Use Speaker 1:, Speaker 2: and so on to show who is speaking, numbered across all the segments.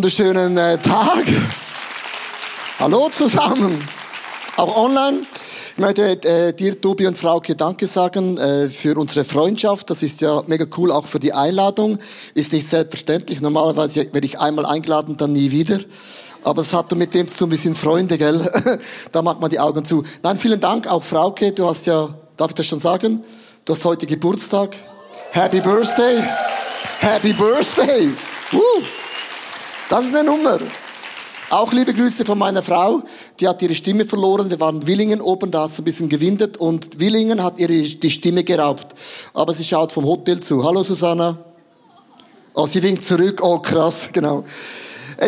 Speaker 1: Wunderschönen äh, Tag. Hallo zusammen. Auch online. Ich möchte äh, dir, Tobi und Frauke, Danke sagen äh, für unsere Freundschaft. Das ist ja mega cool, auch für die Einladung. Ist nicht selbstverständlich. Normalerweise werde ich einmal eingeladen, dann nie wieder. Aber es hat mit dem zu tun, wir sind Freunde, gell? da macht man die Augen zu. Nein, vielen Dank, auch Frauke. Du hast ja, darf ich das schon sagen? Du hast heute Geburtstag. Happy Birthday. Happy Birthday. Woo. Das ist eine Nummer. Auch liebe Grüße von meiner Frau. Die hat ihre Stimme verloren. Wir waren Willingen oben, da es ein bisschen gewindet und Willingen hat ihre die Stimme geraubt. Aber sie schaut vom Hotel zu. Hallo Susanna. Oh, sie winkt zurück. Oh, krass, genau.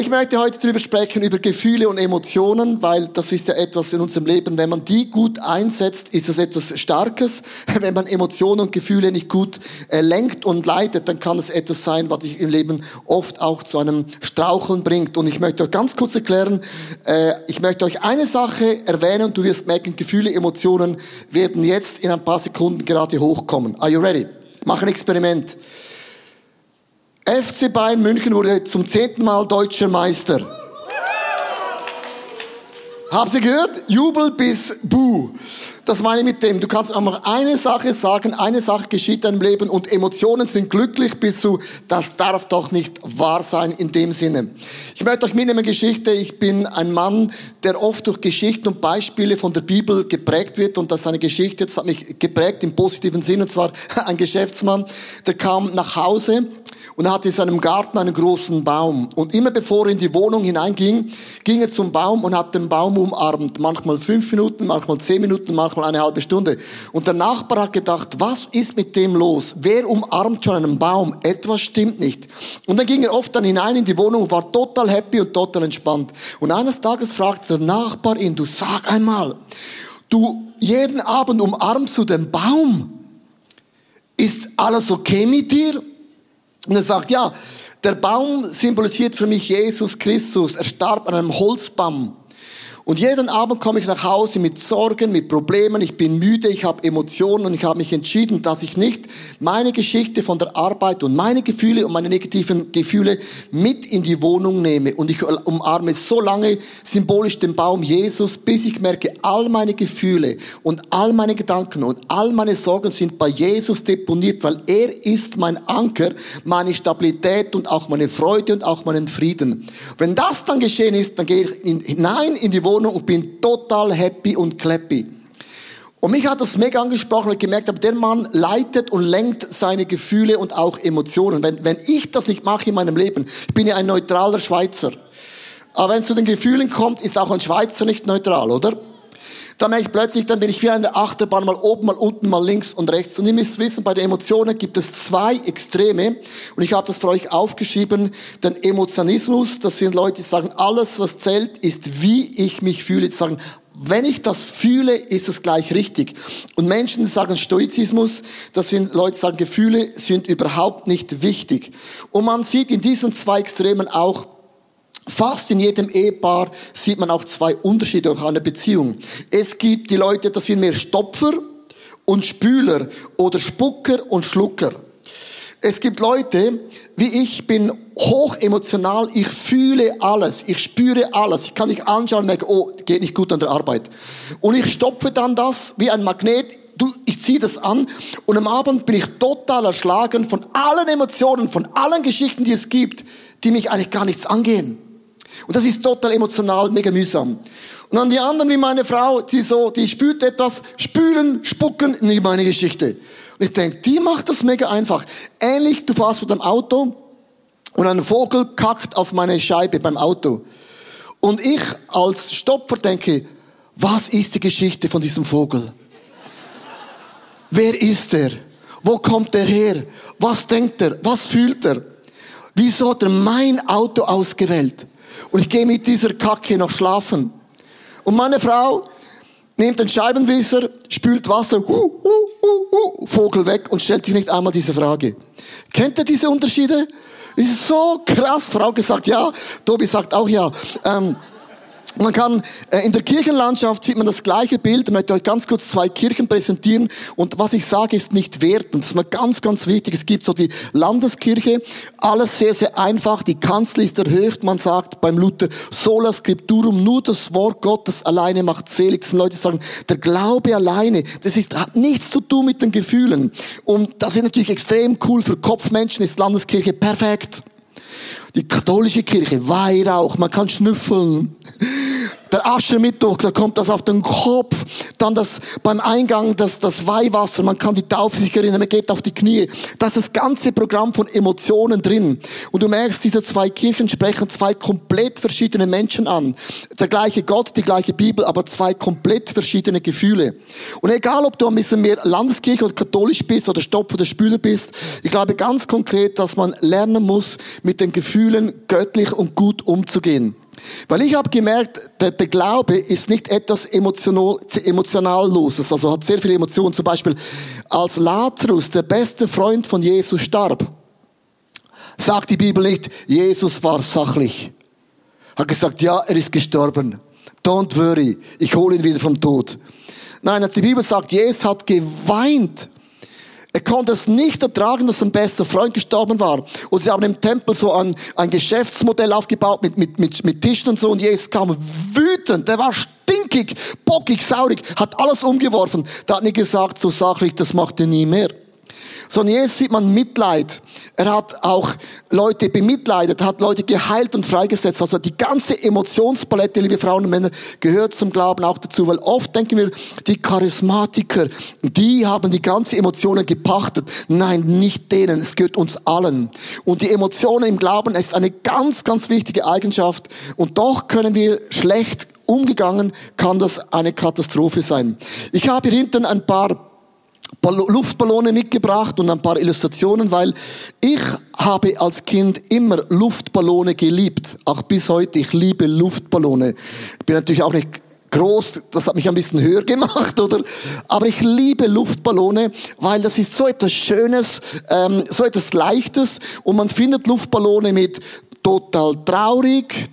Speaker 1: Ich möchte heute darüber sprechen, über Gefühle und Emotionen, weil das ist ja etwas in unserem Leben. Wenn man die gut einsetzt, ist es etwas Starkes. Wenn man Emotionen und Gefühle nicht gut äh, lenkt und leitet, dann kann es etwas sein, was dich im Leben oft auch zu einem Straucheln bringt. Und ich möchte euch ganz kurz erklären, äh, ich möchte euch eine Sache erwähnen und du wirst merken, Gefühle, Emotionen werden jetzt in ein paar Sekunden gerade hochkommen. Are you ready? Mach ein Experiment. FC Bayern München wurde zum zehnten Mal deutscher Meister. Habt ihr gehört? Jubel bis Buh. Das meine ich mit dem. Du kannst einfach eine Sache sagen, eine Sache geschieht in deinem Leben und Emotionen sind glücklich bis zu, das darf doch nicht wahr sein in dem Sinne. Ich möchte euch mitnehmen Geschichte. Ich bin ein Mann, der oft durch Geschichten und Beispiele von der Bibel geprägt wird und das ist eine Geschichte, das hat mich geprägt im positiven Sinn und zwar ein Geschäftsmann, der kam nach Hause und hatte in seinem Garten einen großen Baum. Und immer bevor er in die Wohnung hineinging, ging er zum Baum und hat den Baum umarmt. Manchmal fünf Minuten, manchmal zehn Minuten, manchmal eine halbe Stunde. Und der Nachbar hat gedacht, was ist mit dem los? Wer umarmt schon einen Baum? Etwas stimmt nicht. Und dann ging er oft dann hinein in die Wohnung, war total happy und total entspannt. Und eines Tages fragte der Nachbar ihn, du sag einmal, du jeden Abend umarmst du den Baum. Ist alles okay mit dir? Und er sagt, ja, der Baum symbolisiert für mich Jesus Christus. Er starb an einem Holzbaum. Und jeden Abend komme ich nach Hause mit Sorgen, mit Problemen, ich bin müde, ich habe Emotionen und ich habe mich entschieden, dass ich nicht meine Geschichte von der Arbeit und meine Gefühle und meine negativen Gefühle mit in die Wohnung nehme. Und ich umarme so lange symbolisch den Baum Jesus, bis ich merke, all meine Gefühle und all meine Gedanken und all meine Sorgen sind bei Jesus deponiert, weil er ist mein Anker, meine Stabilität und auch meine Freude und auch meinen Frieden. Wenn das dann geschehen ist, dann gehe ich hinein in die Wohnung Wohnung und bin total happy und clappy. Und mich hat das mega angesprochen und gemerkt, aber der Mann leitet und lenkt seine Gefühle und auch Emotionen. Wenn, wenn ich das nicht mache in meinem Leben, ich bin ja ein neutraler Schweizer. Aber wenn es zu den Gefühlen kommt, ist auch ein Schweizer nicht neutral, oder? Dann merke ich plötzlich, dann bin ich wie eine Achterbahn, mal oben, mal unten, mal links und rechts. Und ihr müsst wissen, bei den Emotionen gibt es zwei Extreme. Und ich habe das für euch aufgeschrieben. Den Emotionismus, das sind Leute, die sagen, alles, was zählt, ist, wie ich mich fühle. Die sagen, wenn ich das fühle, ist es gleich richtig. Und Menschen sagen Stoizismus, das sind Leute, die sagen, Gefühle sind überhaupt nicht wichtig. Und man sieht in diesen zwei Extremen auch Fast in jedem Ehepaar sieht man auch zwei Unterschiede auf einer Beziehung. Es gibt die Leute, das sind mehr Stopfer und Spüler oder Spucker und Schlucker. Es gibt Leute, wie ich bin hoch emotional, ich fühle alles, ich spüre alles, ich kann dich anschauen merke, oh, geht nicht gut an der Arbeit. Und ich stopfe dann das wie ein Magnet, du, ich ziehe das an und am Abend bin ich total erschlagen von allen Emotionen, von allen Geschichten, die es gibt, die mich eigentlich gar nichts angehen. Und das ist total emotional, mega mühsam. Und dann die anderen, wie meine Frau, die so, die spürt etwas, spülen, spucken, nicht meine Geschichte. Und ich denke, die macht das mega einfach. Ähnlich, du fährst mit dem Auto und ein Vogel kackt auf meine Scheibe beim Auto. Und ich als Stopfer denke, was ist die Geschichte von diesem Vogel? Wer ist er? Wo kommt er her? Was denkt er? Was fühlt er? Wieso hat er mein Auto ausgewählt? Und ich gehe mit dieser Kacke noch schlafen. Und meine Frau nimmt den Scheibenwischer, spült Wasser, hu, hu, hu, Vogel weg und stellt sich nicht einmal diese Frage. Kennt ihr diese Unterschiede? Ist so krass. Frau gesagt ja, Tobi sagt auch ja. Ähm, Man kann äh, in der Kirchenlandschaft sieht man das gleiche Bild. Ich möchte euch ganz kurz zwei Kirchen präsentieren. Und was ich sage, ist nicht wertend. Das ist mir ganz, ganz wichtig. Es gibt so die Landeskirche. Alles sehr, sehr einfach. Die Kanzel ist erhöht. Man sagt beim Luther sola scripturum. Nur das Wort Gottes alleine macht selig. Das Leute, sagen, der Glaube alleine, das ist, hat nichts zu tun mit den Gefühlen. Und das ist natürlich extrem cool. Für Kopfmenschen ist Landeskirche perfekt. Die katholische Kirche, Weihrauch, man kann schnüffeln der Aschermittwoch, da kommt das auf den Kopf, dann das beim Eingang das, das Weihwasser, man kann die Taufe sich erinnern, man geht auf die Knie. Das ist das ganze Programm von Emotionen drin. Und du merkst, diese zwei Kirchen sprechen zwei komplett verschiedene Menschen an. Der gleiche Gott, die gleiche Bibel, aber zwei komplett verschiedene Gefühle. Und egal, ob du ein bisschen mehr Landeskirche oder katholisch bist oder Stopf oder Spüler bist, ich glaube ganz konkret, dass man lernen muss, mit den Gefühlen göttlich und gut umzugehen. Weil ich habe gemerkt, der, der, Glaube ist nicht etwas emotional, emotionalloses, also hat sehr viele Emotionen. Zum Beispiel, als Lazarus, der beste Freund von Jesus, starb, sagt die Bibel nicht, Jesus war sachlich. Hat gesagt, ja, er ist gestorben. Don't worry, ich hole ihn wieder vom Tod. Nein, die Bibel sagt, Jesus hat geweint er konnte es nicht ertragen, dass sein bester Freund gestorben war. Und sie haben im Tempel so ein, ein Geschäftsmodell aufgebaut mit, mit, mit, mit Tischen und so. Und Jesus kam wütend. Der war stinkig, bockig, saurig, hat alles umgeworfen. Da hat nicht gesagt, so sachlich, das macht er nie mehr. Sondern Jesus sieht man Mitleid. Er hat auch Leute bemitleidet, hat Leute geheilt und freigesetzt. Also die ganze Emotionspalette, liebe Frauen und Männer, gehört zum Glauben auch dazu. Weil oft denken wir, die Charismatiker, die haben die ganze Emotionen gepachtet. Nein, nicht denen. Es gehört uns allen. Und die Emotionen im Glauben ist eine ganz, ganz wichtige Eigenschaft. Und doch können wir schlecht umgegangen, kann das eine Katastrophe sein. Ich habe hier hinten ein paar Luftballone mitgebracht und ein paar Illustrationen, weil ich habe als Kind immer Luftballone geliebt. Auch bis heute. Ich liebe Luftballone. Ich bin natürlich auch nicht groß, das hat mich ein bisschen höher gemacht, oder? Aber ich liebe Luftballone, weil das ist so etwas Schönes, ähm, so etwas Leichtes und man findet Luftballone mit total traurig,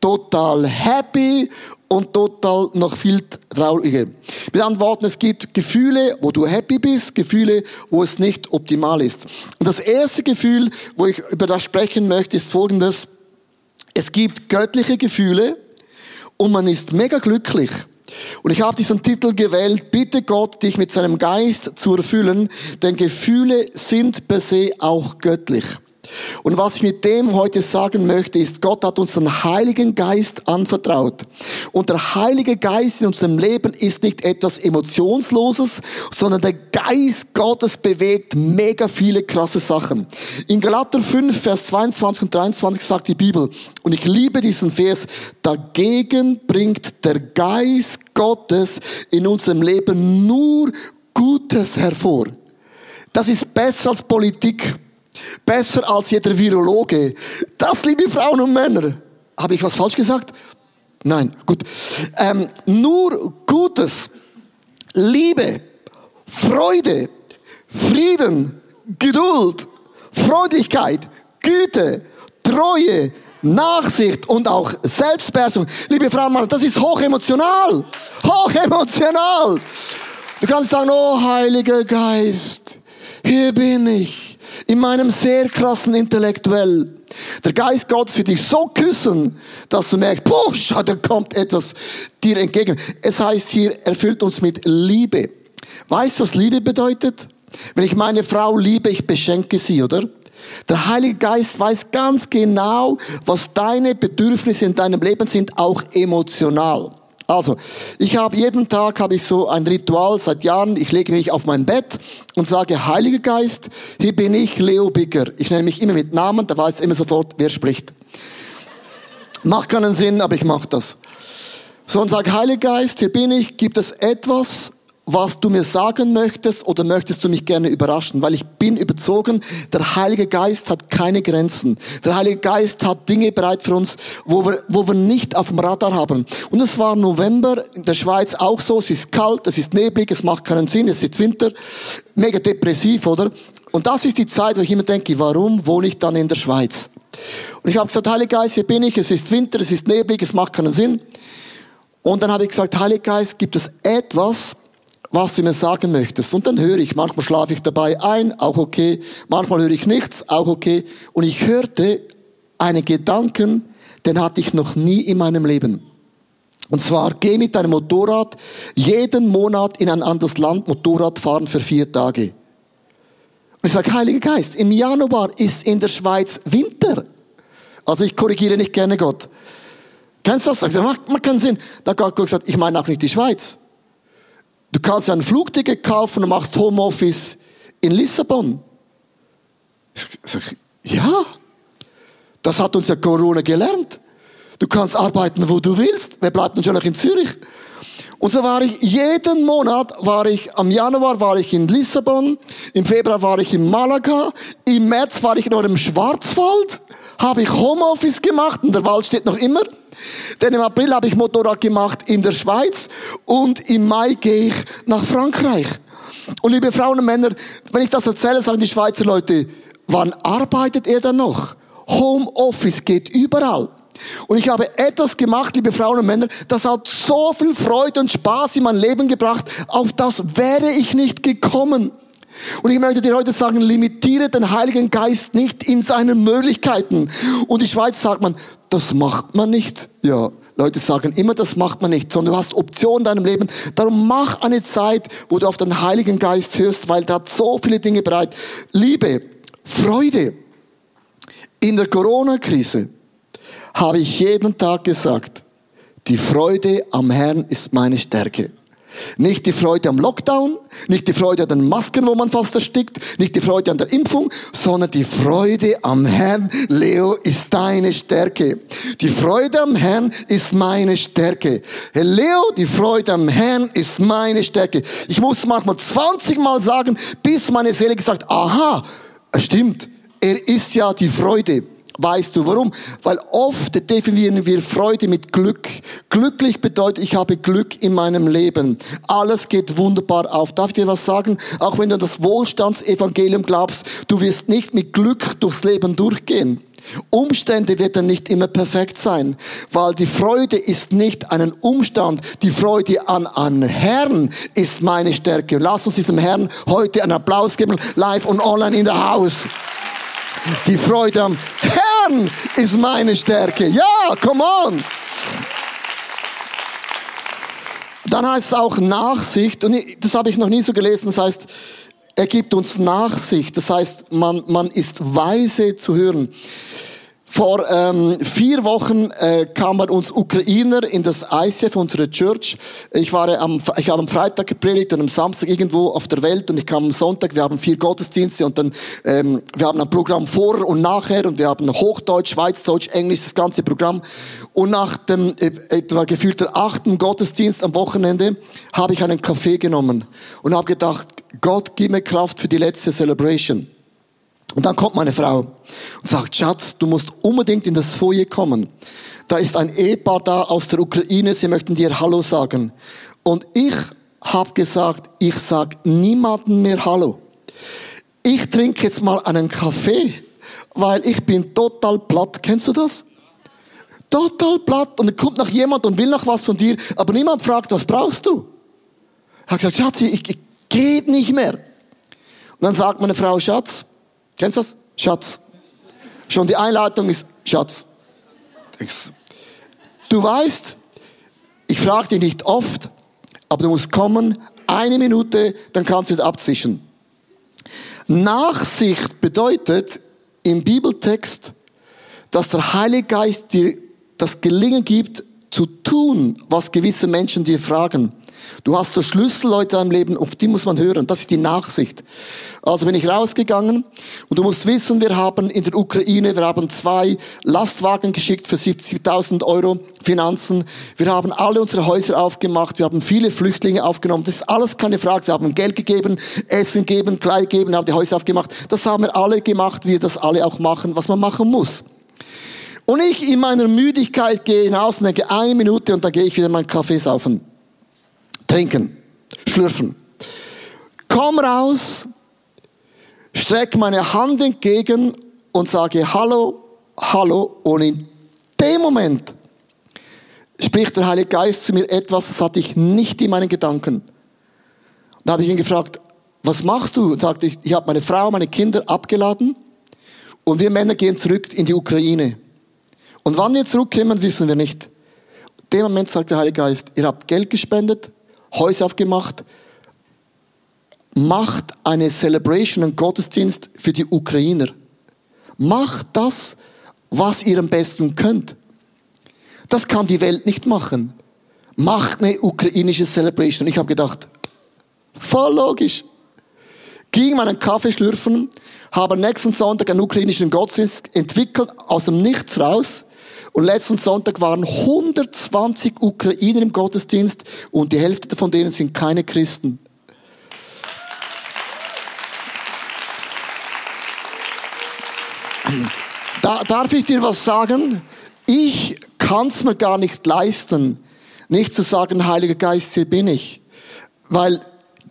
Speaker 1: total happy und total noch viel trauriger. Mit anderen Worten, es gibt Gefühle, wo du happy bist, Gefühle, wo es nicht optimal ist. Und das erste Gefühl, wo ich über das sprechen möchte, ist folgendes. Es gibt göttliche Gefühle und man ist mega glücklich. Und ich habe diesen Titel gewählt, bitte Gott, dich mit seinem Geist zu erfüllen, denn Gefühle sind per se auch göttlich. Und was ich mit dem heute sagen möchte, ist, Gott hat uns den Heiligen Geist anvertraut. Und der Heilige Geist in unserem Leben ist nicht etwas Emotionsloses, sondern der Geist Gottes bewegt mega viele krasse Sachen. In Galater 5, Vers 22 und 23 sagt die Bibel, und ich liebe diesen Vers, dagegen bringt der Geist Gottes in unserem Leben nur Gutes hervor. Das ist besser als Politik. Besser als jeder Virologe. Das, liebe Frauen und Männer. Habe ich was falsch gesagt? Nein, gut. Ähm, nur Gutes, Liebe, Freude, Frieden, Geduld, Freundlichkeit, Güte, Treue, Nachsicht und auch Selbstbeherrschung. Liebe Frauen und Männer, das ist hochemotional. Hochemotional. Du kannst sagen, oh Heiliger Geist, hier bin ich in meinem sehr krassen Intellektuell. Der Geist Gottes wird dich so küssen, dass du merkst, push, da kommt etwas dir entgegen. Es heißt hier, erfüllt uns mit Liebe. Weißt du, was Liebe bedeutet? Wenn ich meine Frau liebe, ich beschenke sie, oder? Der Heilige Geist weiß ganz genau, was deine Bedürfnisse in deinem Leben sind, auch emotional. Also, ich habe jeden Tag habe ich so ein Ritual seit Jahren. Ich lege mich auf mein Bett und sage, Heiliger Geist, hier bin ich, Leo Bigger. Ich nenne mich immer mit Namen, da weiß immer sofort, wer spricht. Macht keinen Sinn, aber ich mache das. So und sage, Heiliger Geist, hier bin ich. Gibt es etwas, was du mir sagen möchtest oder möchtest du mich gerne überraschen? Weil ich bin überzogen, der Heilige Geist hat keine Grenzen. Der Heilige Geist hat Dinge bereit für uns, wo wir, wo wir nicht auf dem Radar haben. Und es war November in der Schweiz auch so. Es ist kalt, es ist neblig, es macht keinen Sinn, es ist Winter. Mega depressiv, oder? Und das ist die Zeit, wo ich immer denke, warum wohne ich dann in der Schweiz? Und ich habe gesagt, Heilige Geist, hier bin ich, es ist Winter, es ist neblig, es macht keinen Sinn. Und dann habe ich gesagt, Heiliger Geist, gibt es etwas, was du mir sagen möchtest? Und dann höre ich, manchmal schlafe ich dabei ein, auch okay. Manchmal höre ich nichts, auch okay. Und ich hörte einen Gedanken, den hatte ich noch nie in meinem Leben. Und zwar, geh mit deinem Motorrad jeden Monat in ein anderes Land Motorrad fahren für vier Tage. Und ich sage, Heiliger Geist, im Januar ist in der Schweiz Winter. Also ich korrigiere nicht gerne Gott. Kennst du das? Macht, macht keinen Sinn. Da hat Gott gesagt, ich meine auch nicht die Schweiz. Du kannst ja ein Flugticket kaufen und machst Homeoffice in Lissabon. Ich sag, ja, das hat uns ja Corona gelernt. Du kannst arbeiten, wo du willst. Wer bleibt denn schon noch in Zürich? Und so war ich, jeden Monat war ich, am Januar war ich in Lissabon, im Februar war ich in Malaga, im März war ich noch im Schwarzwald, habe ich Homeoffice gemacht und der Wald steht noch immer. Denn im April habe ich Motorrad gemacht in der Schweiz und im Mai gehe ich nach Frankreich. Und liebe Frauen und Männer, wenn ich das erzähle, sagen die Schweizer Leute, wann arbeitet er denn noch? Homeoffice geht überall. Und ich habe etwas gemacht, liebe Frauen und Männer, das hat so viel Freude und Spaß in mein Leben gebracht, auf das wäre ich nicht gekommen. Und ich möchte dir heute sagen, limitiere den Heiligen Geist nicht in seinen Möglichkeiten. Und in die Schweiz sagt man, das macht man nicht. Ja, Leute sagen immer, das macht man nicht, sondern du hast Optionen in deinem Leben. Darum mach eine Zeit, wo du auf den Heiligen Geist hörst, weil der hat so viele Dinge bereit. Liebe, Freude. In der Corona-Krise habe ich jeden Tag gesagt, die Freude am Herrn ist meine Stärke. Nicht die Freude am Lockdown, nicht die Freude an den Masken, wo man fast erstickt, nicht die Freude an der Impfung, sondern die Freude am Herrn, Leo, ist deine Stärke. Die Freude am Herrn ist meine Stärke. Herr Leo, die Freude am Herrn ist meine Stärke. Ich muss manchmal 20 Mal sagen, bis meine Seele gesagt, aha, es stimmt, er ist ja die Freude. Weißt du warum? Weil oft definieren wir Freude mit Glück. Glücklich bedeutet, ich habe Glück in meinem Leben. Alles geht wunderbar auf. Darf ich dir was sagen? Auch wenn du an das Wohlstandsevangelium glaubst, du wirst nicht mit Glück durchs Leben durchgehen. Umstände werden nicht immer perfekt sein, weil die Freude ist nicht einen Umstand, die Freude an einen Herrn ist meine Stärke. Lass uns diesem Herrn heute einen Applaus geben, live und online in der Haus. Die Freude am Herrn ist meine Stärke. Ja, come on. Dann heißt es auch Nachsicht, und das habe ich noch nie so gelesen, das heißt, er gibt uns Nachsicht, das heißt, man, man ist weise zu hören. Vor ähm, vier Wochen äh, kamen uns Ukrainer in das ICF, unsere Church. Ich war am, ich habe am Freitag gepredigt und am Samstag irgendwo auf der Welt und ich kam am Sonntag. Wir haben vier Gottesdienste und dann ähm, wir haben ein Programm vorher und nachher und wir haben Hochdeutsch, Schweizdeutsch, Englisch, das ganze Programm. Und nach dem äh, etwa gefühlter achten Gottesdienst am Wochenende habe ich einen Kaffee genommen und habe gedacht, Gott, gib mir Kraft für die letzte Celebration. Und dann kommt meine Frau und sagt, Schatz, du musst unbedingt in das Foyer kommen. Da ist ein Ehepaar da aus der Ukraine, sie möchten dir Hallo sagen. Und ich habe gesagt, ich sag niemanden mehr Hallo. Ich trinke jetzt mal einen Kaffee, weil ich bin total platt. Kennst du das? Total platt. Und dann kommt noch jemand und will noch was von dir, aber niemand fragt, was brauchst du? Ich habe gesagt, Schatz, ich, ich geht nicht mehr. Und dann sagt meine Frau, Schatz, Kennst du das? Schatz. Schon die Einleitung ist Schatz. Du weißt, ich frage dich nicht oft, aber du musst kommen, eine Minute, dann kannst du es abzischen. Nachsicht bedeutet im Bibeltext, dass der Heilige Geist dir das Gelingen gibt, zu tun, was gewisse Menschen dir fragen. Du hast so Schlüsselleute deinem Leben, auf die muss man hören. Das ist die Nachsicht. Also bin ich rausgegangen und du musst wissen, wir haben in der Ukraine, wir haben zwei Lastwagen geschickt für 70.000 Euro Finanzen. Wir haben alle unsere Häuser aufgemacht. Wir haben viele Flüchtlinge aufgenommen. Das ist alles keine Frage. Wir haben Geld gegeben, Essen gegeben, Kleid gegeben, haben die Häuser aufgemacht. Das haben wir alle gemacht, wie wir das alle auch machen, was man machen muss. Und ich in meiner Müdigkeit gehe hinaus und denke, eine Minute und dann gehe ich wieder meinen Kaffee saufen. Trinken. Schlürfen. Komm raus, streck meine Hand entgegen und sage Hallo, Hallo. Und in dem Moment spricht der Heilige Geist zu mir etwas, das hatte ich nicht in meinen Gedanken. Da habe ich ihn gefragt, was machst du? Und sagte ich, ich habe meine Frau, meine Kinder abgeladen und wir Männer gehen zurück in die Ukraine. Und wann wir zurückkommen, wissen wir nicht. In dem Moment sagt der Heilige Geist, ihr habt Geld gespendet, Häuser aufgemacht, macht eine Celebration, einen Gottesdienst für die Ukrainer. Macht das, was ihr am besten könnt. Das kann die Welt nicht machen. Macht eine ukrainische Celebration. Ich habe gedacht, voll logisch. Ging meinen Kaffee schlürfen, habe nächsten Sonntag einen ukrainischen Gottesdienst entwickelt, aus dem Nichts raus. Und letzten Sonntag waren 120 Ukrainer im Gottesdienst und die Hälfte von denen sind keine Christen. Da, darf ich dir was sagen? Ich kann es mir gar nicht leisten, nicht zu sagen, Heiliger Geist, hier bin ich. Weil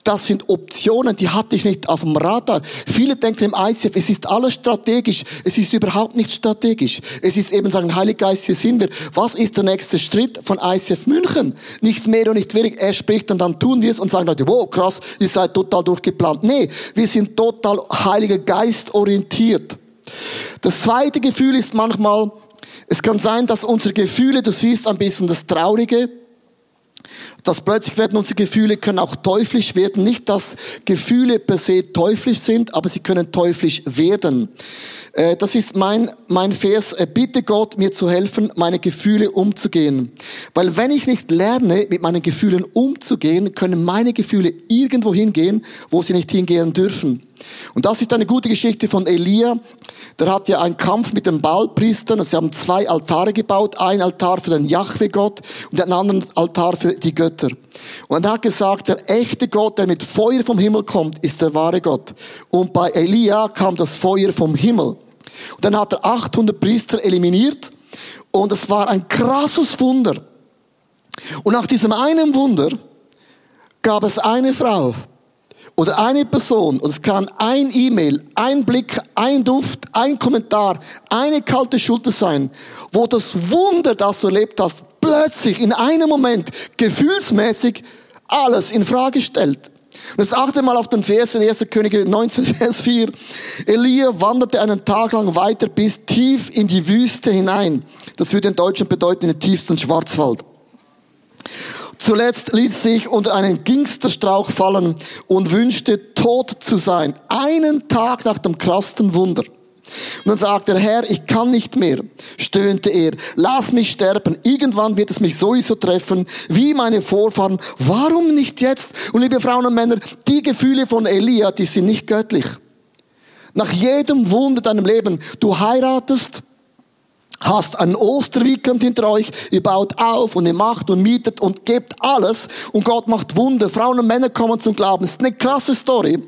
Speaker 1: das sind Optionen, die hatte ich nicht auf dem Radar. Viele denken im ICF, es ist alles strategisch. Es ist überhaupt nicht strategisch. Es ist eben sagen, Heiliger Geist, hier sind wir. Was ist der nächste Schritt von ICF München? Nicht mehr und nicht weniger. Er spricht und dann tun wir es und sagen Leute, wow, krass, ihr seid total durchgeplant. Nee, wir sind total Heiliger Geist orientiert. Das zweite Gefühl ist manchmal, es kann sein, dass unsere Gefühle, du siehst ein bisschen das Traurige, dass plötzlich werden unsere Gefühle können auch teuflisch werden. Nicht, dass Gefühle per se teuflisch sind, aber sie können teuflisch werden. Äh, das ist mein, mein Vers. Äh, bitte Gott, mir zu helfen, meine Gefühle umzugehen. Weil wenn ich nicht lerne, mit meinen Gefühlen umzugehen, können meine Gefühle irgendwo hingehen, wo sie nicht hingehen dürfen. Und das ist eine gute Geschichte von Elia. Der hat ja einen Kampf mit den Baalpriestern. Sie haben zwei Altare gebaut. Ein Altar für den Jahwe-Gott und einen anderen Altar für die Götter. Und er hat gesagt, der echte Gott, der mit Feuer vom Himmel kommt, ist der wahre Gott. Und bei Elia kam das Feuer vom Himmel. Und dann hat er 800 Priester eliminiert. Und es war ein krasses Wunder. Und nach diesem einen Wunder gab es eine Frau, oder eine Person, und es kann ein E-Mail, ein Blick, ein Duft, ein Kommentar, eine kalte Schulter sein, wo das Wunder, das du erlebt hast, plötzlich in einem Moment gefühlsmäßig alles in Frage stellt. Und jetzt achte mal auf den Vers in 1. Könige 19, Vers 4. Elia wanderte einen Tag lang weiter bis tief in die Wüste hinein. Das würde in Deutschland bedeuten, in den tiefsten Schwarzwald. Zuletzt ließ sich unter einen Gingsterstrauch fallen und wünschte tot zu sein. Einen Tag nach dem krassen Wunder. Und dann sagt der Herr, ich kann nicht mehr, stöhnte er, lass mich sterben, irgendwann wird es mich sowieso treffen, wie meine Vorfahren, warum nicht jetzt? Und liebe Frauen und Männer, die Gefühle von Elia, die sind nicht göttlich. Nach jedem Wunder deinem Leben, du heiratest, hast ein Osterweekend hinter euch, ihr baut auf und ihr macht und mietet und gebt alles und Gott macht Wunder. Frauen und Männer kommen zum Glauben. Das ist eine krasse Story.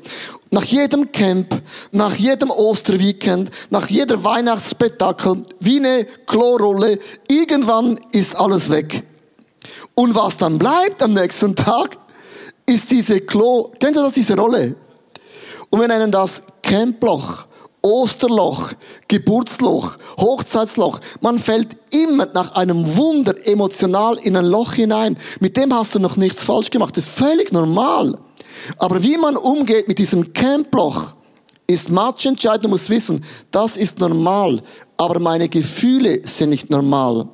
Speaker 1: Nach jedem Camp, nach jedem Osterweekend, nach jeder Weihnachtsspektakel, wie eine Klorolle, irgendwann ist alles weg. Und was dann bleibt am nächsten Tag, ist diese Klo, kennen Sie das, diese Rolle? Und wir nennen das Camploch. Osterloch, Geburtsloch, Hochzeitsloch. Man fällt immer nach einem Wunder emotional in ein Loch hinein. Mit dem hast du noch nichts falsch gemacht. Das ist völlig normal. Aber wie man umgeht mit diesem Camploch, ist matchentscheidend. Du musst wissen, das ist normal. Aber meine Gefühle sind nicht normal.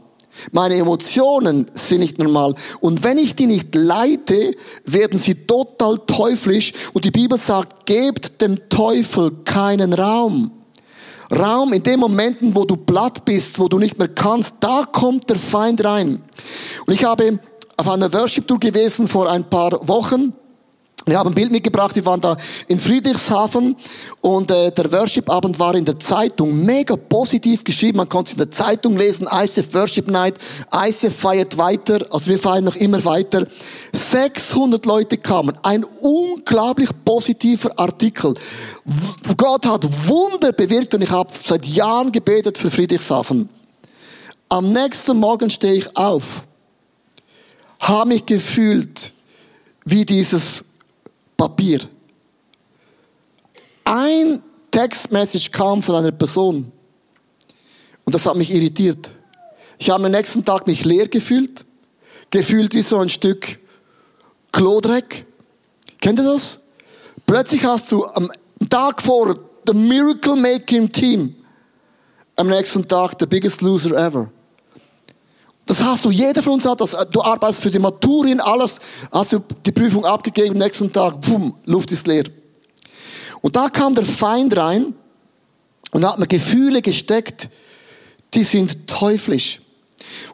Speaker 1: Meine Emotionen sind nicht normal. Und wenn ich die nicht leite, werden sie total teuflisch. Und die Bibel sagt, gebt dem Teufel keinen Raum. Raum in den Momenten, wo du platt bist, wo du nicht mehr kannst, da kommt der Feind rein. Und ich habe auf einer Worship-Tour gewesen vor ein paar Wochen. Wir haben ein Bild mitgebracht, wir waren da in Friedrichshafen und äh, der Worship-Abend war in der Zeitung, mega positiv geschrieben, man konnte es in der Zeitung lesen, ICF Worship Night, ICF feiert weiter, also wir feiern noch immer weiter. 600 Leute kamen, ein unglaublich positiver Artikel. Gott hat Wunder bewirkt und ich habe seit Jahren gebetet für Friedrichshafen. Am nächsten Morgen stehe ich auf, habe mich gefühlt wie dieses Papier. Ein Textmessage kam von einer Person und das hat mich irritiert. Ich habe am nächsten Tag mich leer gefühlt. gefühlt wie so ein Stück Klodreck. Kennt ihr das? Plötzlich hast du am Tag vor the Miracle Making Team, am nächsten Tag the biggest loser ever. Das hast du, jeder von uns hat das. Du arbeitest für die Maturin, alles, hast du die Prüfung abgegeben, am nächsten Tag, bumm, Luft ist leer. Und da kam der Feind rein und hat mir Gefühle gesteckt, die sind teuflisch.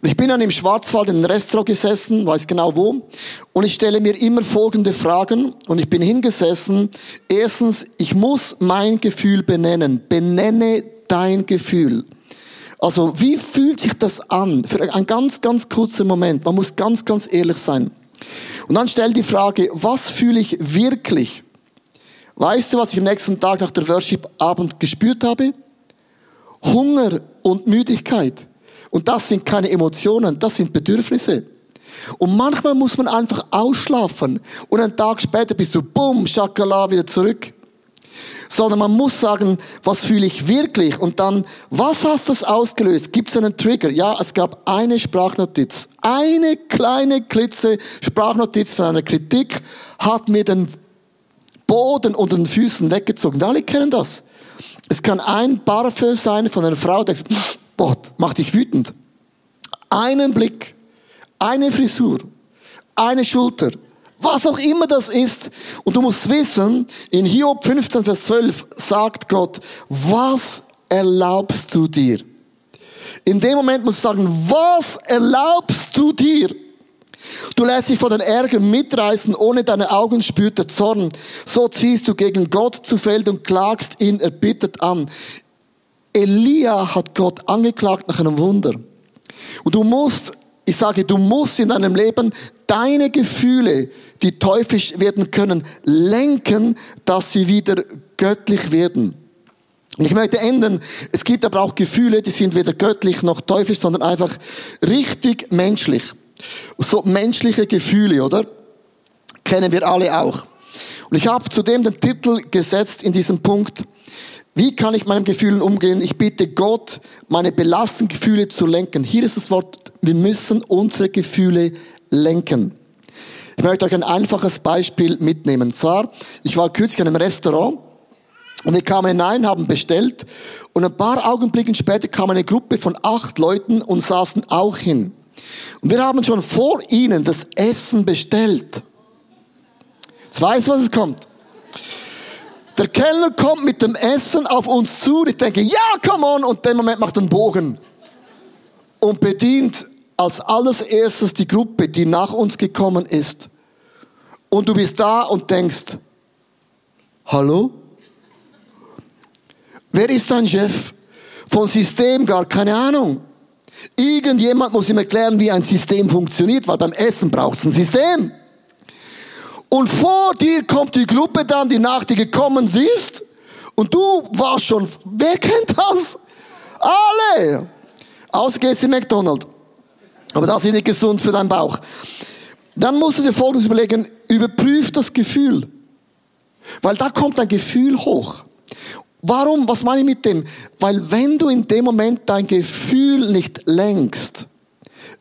Speaker 1: Und ich bin dann im Schwarzwald in einem Restaurant gesessen, weiß genau wo, und ich stelle mir immer folgende Fragen und ich bin hingesessen. Erstens, ich muss mein Gefühl benennen. Benenne dein Gefühl. Also, wie fühlt sich das an? Für einen ganz, ganz kurzen Moment. Man muss ganz, ganz ehrlich sein. Und dann stell die Frage, was fühle ich wirklich? Weißt du, was ich am nächsten Tag nach der Worship-Abend gespürt habe? Hunger und Müdigkeit. Und das sind keine Emotionen, das sind Bedürfnisse. Und manchmal muss man einfach ausschlafen und einen Tag später bist du, bumm, Schakala, wieder zurück sondern man muss sagen, was fühle ich wirklich? Und dann, was hast das ausgelöst? Gibt es einen Trigger? Ja, es gab eine Sprachnotiz. Eine kleine klitze Sprachnotiz von einer Kritik hat mir den Boden unter den Füßen weggezogen. Wir alle kennen das. Es kann ein Parfum sein von einer Frau, der sagt, Gott, macht dich wütend. Einen Blick, eine Frisur, eine Schulter, was auch immer das ist. Und du musst wissen, in Hiob 15, Vers 12 sagt Gott, was erlaubst du dir? In dem Moment musst du sagen, was erlaubst du dir? Du lässt dich von den Ärgern mitreißen, ohne deine Augen spürt der Zorn. So ziehst du gegen Gott zu Feld und klagst ihn erbittert an. Elia hat Gott angeklagt nach einem Wunder. Und du musst, ich sage, du musst in deinem Leben deine Gefühle, die teuflisch werden können, lenken, dass sie wieder göttlich werden. Und ich möchte enden, es gibt aber auch Gefühle, die sind weder göttlich noch teuflisch, sondern einfach richtig menschlich. So menschliche Gefühle, oder? Kennen wir alle auch. Und ich habe zudem den Titel gesetzt in diesem Punkt, wie kann ich meinen Gefühlen umgehen? Ich bitte Gott, meine belastenden Gefühle zu lenken. Hier ist das Wort, wir müssen unsere Gefühle lenken. Ich möchte euch ein einfaches Beispiel mitnehmen. Und zwar, ich war kürzlich in einem Restaurant und wir kamen hinein, haben bestellt und ein paar Augenblicke später kam eine Gruppe von acht Leuten und saßen auch hin. Und wir haben schon vor ihnen das Essen bestellt. Jetzt weiß, was es kommt. Der Kellner kommt mit dem Essen auf uns zu. Ich denke, ja, come on. Und in dem Moment macht er einen Bogen und bedient als alles erstes die Gruppe, die nach uns gekommen ist. Und du bist da und denkst, hallo? Wer ist dein Chef? Von System gar keine Ahnung. Irgendjemand muss ihm erklären, wie ein System funktioniert, weil beim Essen braucht es ein System. Und vor dir kommt die Gruppe dann, die nach dir gekommen ist. Und du warst schon, wer kennt das? Alle. Außer gehst in McDonald's. Aber das ist nicht gesund für deinen Bauch. Dann musst du dir Folgendes überlegen, überprüf das Gefühl. Weil da kommt ein Gefühl hoch. Warum? Was meine ich mit dem? Weil wenn du in dem Moment dein Gefühl nicht lenkst,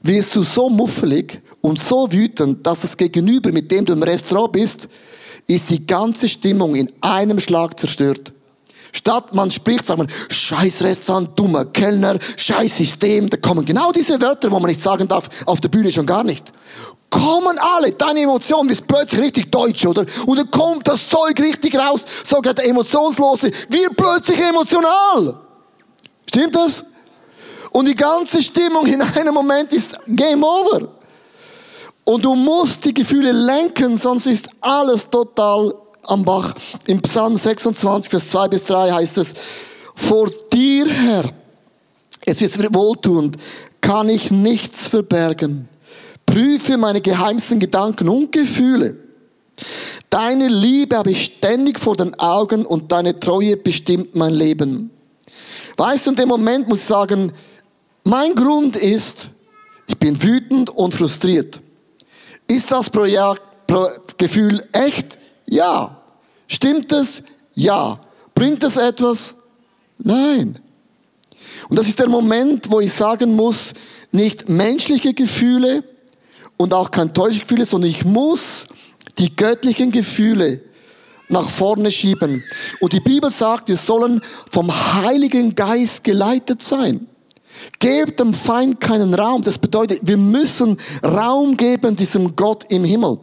Speaker 1: wirst du so muffelig und so wütend, dass das Gegenüber, mit dem du im Restaurant bist, ist die ganze Stimmung in einem Schlag zerstört. Statt man spricht, sagt man, scheiß Restaurant, dummer Kellner, scheiß System. Da kommen genau diese Wörter, wo man nicht sagen darf, auf der Bühne schon gar nicht. Kommen alle, deine Emotionen ist plötzlich richtig deutsch, oder? Und dann kommt das Zeug richtig raus, sogar der Emotionslose wird plötzlich emotional. Stimmt das? Und die ganze Stimmung in einem Moment ist Game Over. Und du musst die Gefühle lenken, sonst ist alles total am Bach. Im Psalm 26, Vers 2 bis 3 heißt es, vor dir, Herr, es wohltuend, kann ich nichts verbergen. Prüfe meine geheimsten Gedanken und Gefühle. Deine Liebe habe ich ständig vor den Augen und deine Treue bestimmt mein Leben. Weißt du, in dem Moment muss ich sagen, mein Grund ist, ich bin wütend und frustriert. Ist das Projekt, Gefühl echt? Ja. Stimmt es? Ja. Bringt es etwas? Nein. Und das ist der Moment, wo ich sagen muss, nicht menschliche Gefühle und auch kein Täuschgefühle, sondern ich muss die göttlichen Gefühle nach vorne schieben. Und die Bibel sagt, wir sollen vom Heiligen Geist geleitet sein. Gebt dem Feind keinen Raum. Das bedeutet, wir müssen Raum geben diesem Gott im Himmel.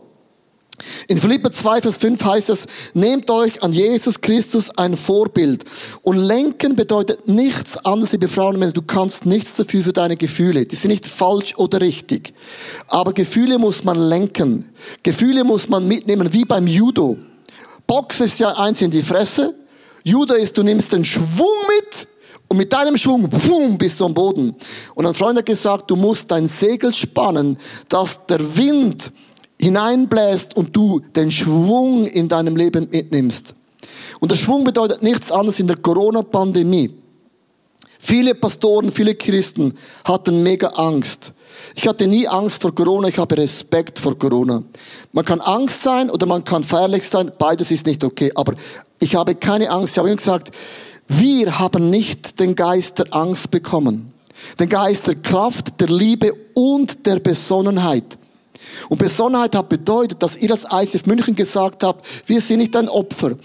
Speaker 1: In Philipper 2, Vers 5 heißt es, nehmt euch an Jesus Christus ein Vorbild. Und lenken bedeutet nichts anderes, liebe Frauen und Männer. Du kannst nichts dafür für deine Gefühle. Die sind nicht falsch oder richtig. Aber Gefühle muss man lenken. Gefühle muss man mitnehmen, wie beim Judo. Box ist ja eins in die Fresse. Judo ist, du nimmst den Schwung mit und mit deinem Schwung, boom, bist du am Boden. Und ein Freund hat gesagt, du musst dein Segel spannen, dass der Wind hineinbläst und du den Schwung in deinem Leben mitnimmst. Und der Schwung bedeutet nichts anderes in der Corona-Pandemie. Viele Pastoren, viele Christen hatten mega Angst. Ich hatte nie Angst vor Corona, ich habe Respekt vor Corona. Man kann Angst sein oder man kann feierlich sein, beides ist nicht okay. Aber ich habe keine Angst. Ich habe ihm gesagt, wir haben nicht den Geist der Angst bekommen. Den Geist der Kraft, der Liebe und der Besonnenheit. Und Besonnenheit hat bedeutet, dass ihr als ICF München gesagt habt, wir sind nicht ein Opfer.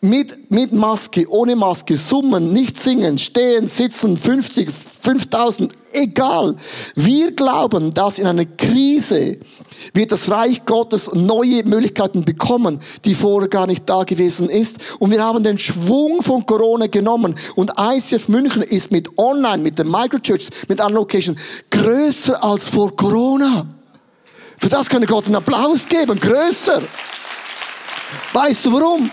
Speaker 1: Mit, mit Maske, ohne Maske, summen, nicht singen, stehen, sitzen, 50, 5000, egal. Wir glauben, dass in einer Krise wird das Reich Gottes neue Möglichkeiten bekommen, die vorher gar nicht da gewesen ist. Und wir haben den Schwung von Corona genommen. Und ICF München ist mit Online, mit der Microchurch, mit anderen Location größer als vor Corona. Für das kann Gott einen Applaus geben, größer. Weißt du warum?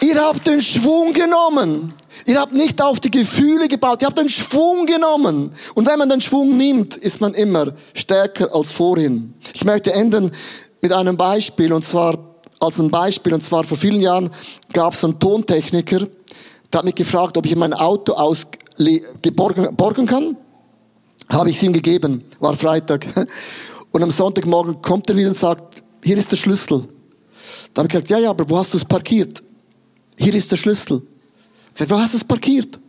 Speaker 1: Ihr habt den Schwung genommen. Ihr habt nicht auf die Gefühle gebaut, ihr habt den Schwung genommen. Und wenn man den Schwung nimmt, ist man immer stärker als vorhin. Ich möchte enden mit einem Beispiel, und zwar als ein Beispiel, und zwar vor vielen Jahren gab es einen Tontechniker, der hat mich gefragt, ob ich mein Auto ausborgen kann. Habe ich es ihm gegeben, war Freitag. Und am Sonntagmorgen kommt er wieder und sagt, hier ist der Schlüssel. Da habe ich gesagt, ja, ja, aber wo hast du es parkiert? Hier ist der Schlüssel. Sage, wo hast du es parkiert?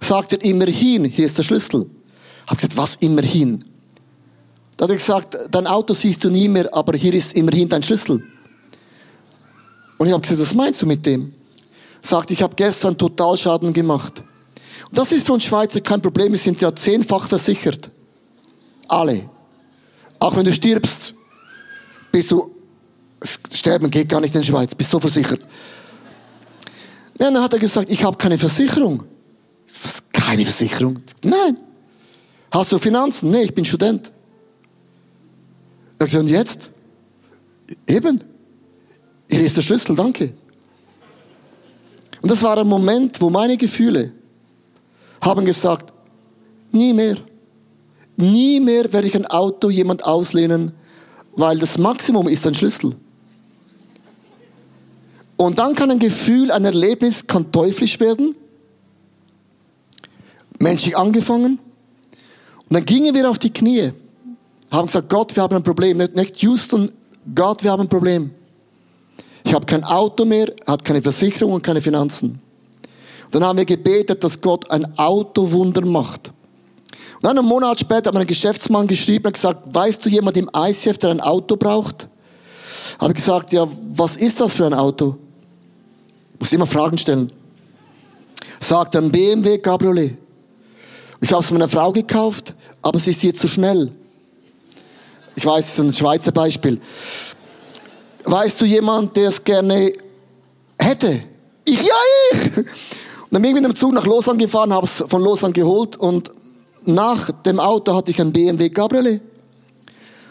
Speaker 1: Sagt er, immerhin, hier ist der Schlüssel. Habe gesagt, was immerhin? Da hat er gesagt, dein Auto siehst du nie mehr, aber hier ist immerhin dein Schlüssel. Und ich habe gesagt, was meinst du mit dem? Sagt, ich habe gestern Totalschaden gemacht. Und das ist für uns Schweizer kein Problem, wir sind ja zehnfach versichert. Alle. Auch wenn du stirbst, bist du, sterben geht gar nicht in der Schweiz, bist so versichert. Ja, dann hat er gesagt, ich habe keine Versicherung. Was, keine Versicherung? Nein. Hast du Finanzen? Nee, ich bin Student. Er hat gesagt, und jetzt? Eben. Hier ist der Schlüssel, danke. Und das war ein Moment, wo meine Gefühle haben gesagt, nie mehr. Nie mehr werde ich ein Auto jemand auslehnen, weil das Maximum ist ein Schlüssel. Und dann kann ein Gefühl, ein Erlebnis kann teuflisch werden. Menschlich angefangen. Und dann gingen wir auf die Knie. Haben gesagt, Gott, wir haben ein Problem. Nicht Houston, Gott, wir haben ein Problem. Ich habe kein Auto mehr, hat keine Versicherung und keine Finanzen. Und dann haben wir gebetet, dass Gott ein Autowunder macht. Und einen Monat später hat mir ein Geschäftsmann geschrieben und gesagt, weißt du jemand im ICF, der ein Auto braucht? Habe ich gesagt, ja, was ist das für ein Auto? Muss immer Fragen stellen. Sagt ein BMW Cabriolet. Ich habe es meiner Frau gekauft, aber sie ist jetzt zu schnell. Ich weiß, das ist ein Schweizer Beispiel. Weißt du jemand, der es gerne hätte? Ich, ja, ich! Und dann bin ich mit dem Zug nach Lausanne gefahren, habe es von Lausanne geholt und nach dem Auto hatte ich ein BMW Cabriolet.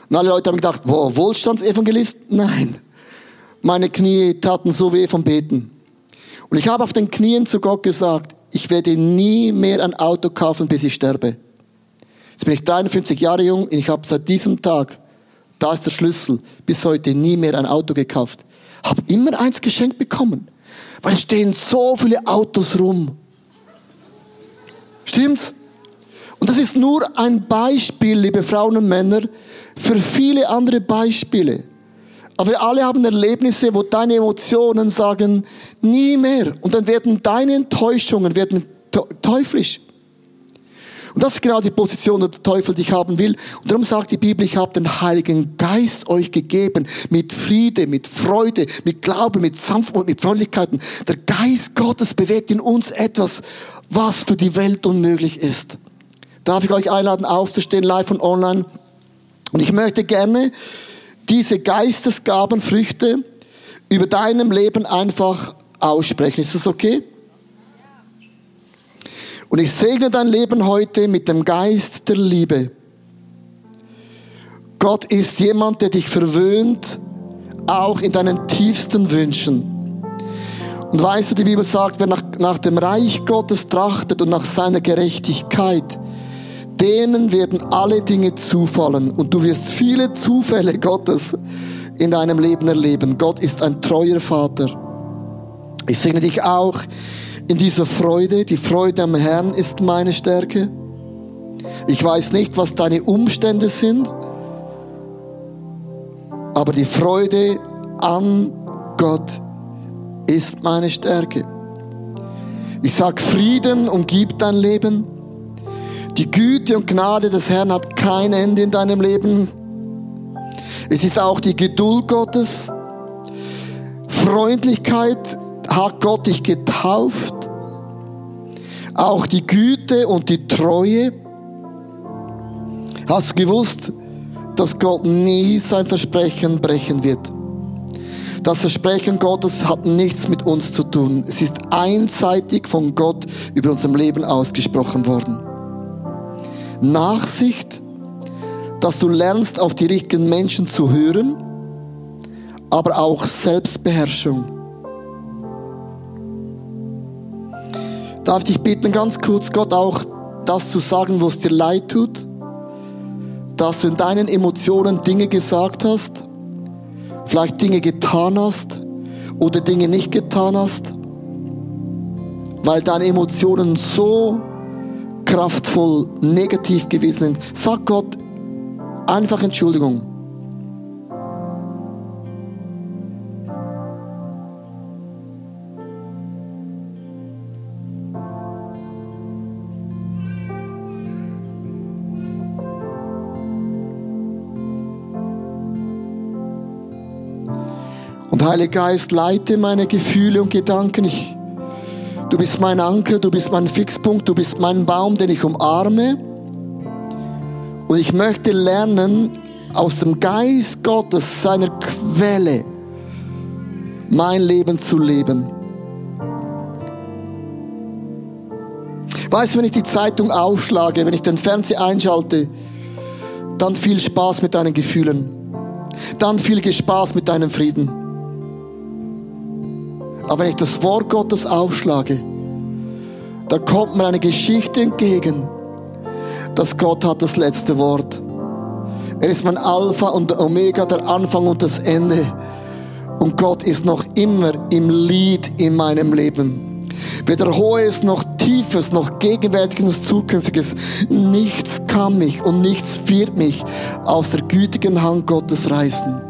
Speaker 1: Und alle Leute haben gedacht, wow, Wohlstandsevangelist? Nein. Meine Knie taten so weh vom Beten. Und ich habe auf den Knien zu Gott gesagt, ich werde nie mehr ein Auto kaufen, bis ich sterbe. Jetzt bin ich 53 Jahre jung und ich habe seit diesem Tag, da ist der Schlüssel, bis heute nie mehr ein Auto gekauft. Habe immer eins geschenkt bekommen, weil es stehen so viele Autos rum. Stimmt's? Und das ist nur ein Beispiel, liebe Frauen und Männer, für viele andere Beispiele. Aber wir alle haben Erlebnisse, wo deine Emotionen sagen, nie mehr. Und dann werden deine Enttäuschungen werden teuflisch. Und das ist genau die Position, die der Teufel dich haben will. Und darum sagt die Bibel, ich habe den Heiligen Geist euch gegeben, mit Friede, mit Freude, mit Glaube, mit Sanftmut, mit Freundlichkeiten. Der Geist Gottes bewegt in uns etwas, was für die Welt unmöglich ist. Darf ich euch einladen, aufzustehen, live und online? Und ich möchte gerne diese Geistesgabenfrüchte über deinem Leben einfach aussprechen. Ist das okay? Und ich segne dein Leben heute mit dem Geist der Liebe. Gott ist jemand, der dich verwöhnt, auch in deinen tiefsten Wünschen. Und weißt du, die Bibel sagt, wer nach, nach dem Reich Gottes trachtet und nach seiner Gerechtigkeit, denen werden alle Dinge zufallen. Und du wirst viele Zufälle Gottes in deinem Leben erleben. Gott ist ein treuer Vater. Ich segne dich auch in dieser Freude. Die Freude am Herrn ist meine Stärke. Ich weiß nicht, was deine Umstände sind, aber die Freude an Gott ist meine Stärke. Ich sag Frieden umgibt dein Leben. Die Güte und Gnade des Herrn hat kein Ende in deinem Leben. Es ist auch die Geduld Gottes. Freundlichkeit hat Gott dich getauft. Auch die Güte und die Treue. Hast du gewusst, dass Gott nie sein Versprechen brechen wird? Das Versprechen Gottes hat nichts mit uns zu tun. Es ist einseitig von Gott über unserem Leben ausgesprochen worden. Nachsicht, dass du lernst, auf die richtigen Menschen zu hören, aber auch Selbstbeherrschung. Darf ich dich bitten, ganz kurz Gott auch das zu sagen, wo es dir leid tut, dass du in deinen Emotionen Dinge gesagt hast, vielleicht Dinge getan hast oder Dinge nicht getan hast, weil deine Emotionen so kraftvoll negativ gewesen sind. Sag Gott einfach Entschuldigung. Und Heiliger Geist, leite meine Gefühle und Gedanken. Ich Du bist mein Anker, du bist mein Fixpunkt, du bist mein Baum, den ich umarme. Und ich möchte lernen, aus dem Geist Gottes, seiner Quelle, mein Leben zu leben. Weißt du, wenn ich die Zeitung aufschlage, wenn ich den Fernseher einschalte, dann viel Spaß mit deinen Gefühlen. Dann viel Spaß mit deinem Frieden. Aber wenn ich das Wort Gottes aufschlage, da kommt mir eine Geschichte entgegen, dass Gott hat das letzte Wort. Er ist mein Alpha und Omega, der Anfang und das Ende. Und Gott ist noch immer im Lied in meinem Leben. Weder Hohes noch Tiefes noch Gegenwärtiges noch Zukünftiges. Nichts kann mich und nichts wird mich aus der gütigen Hand Gottes reißen.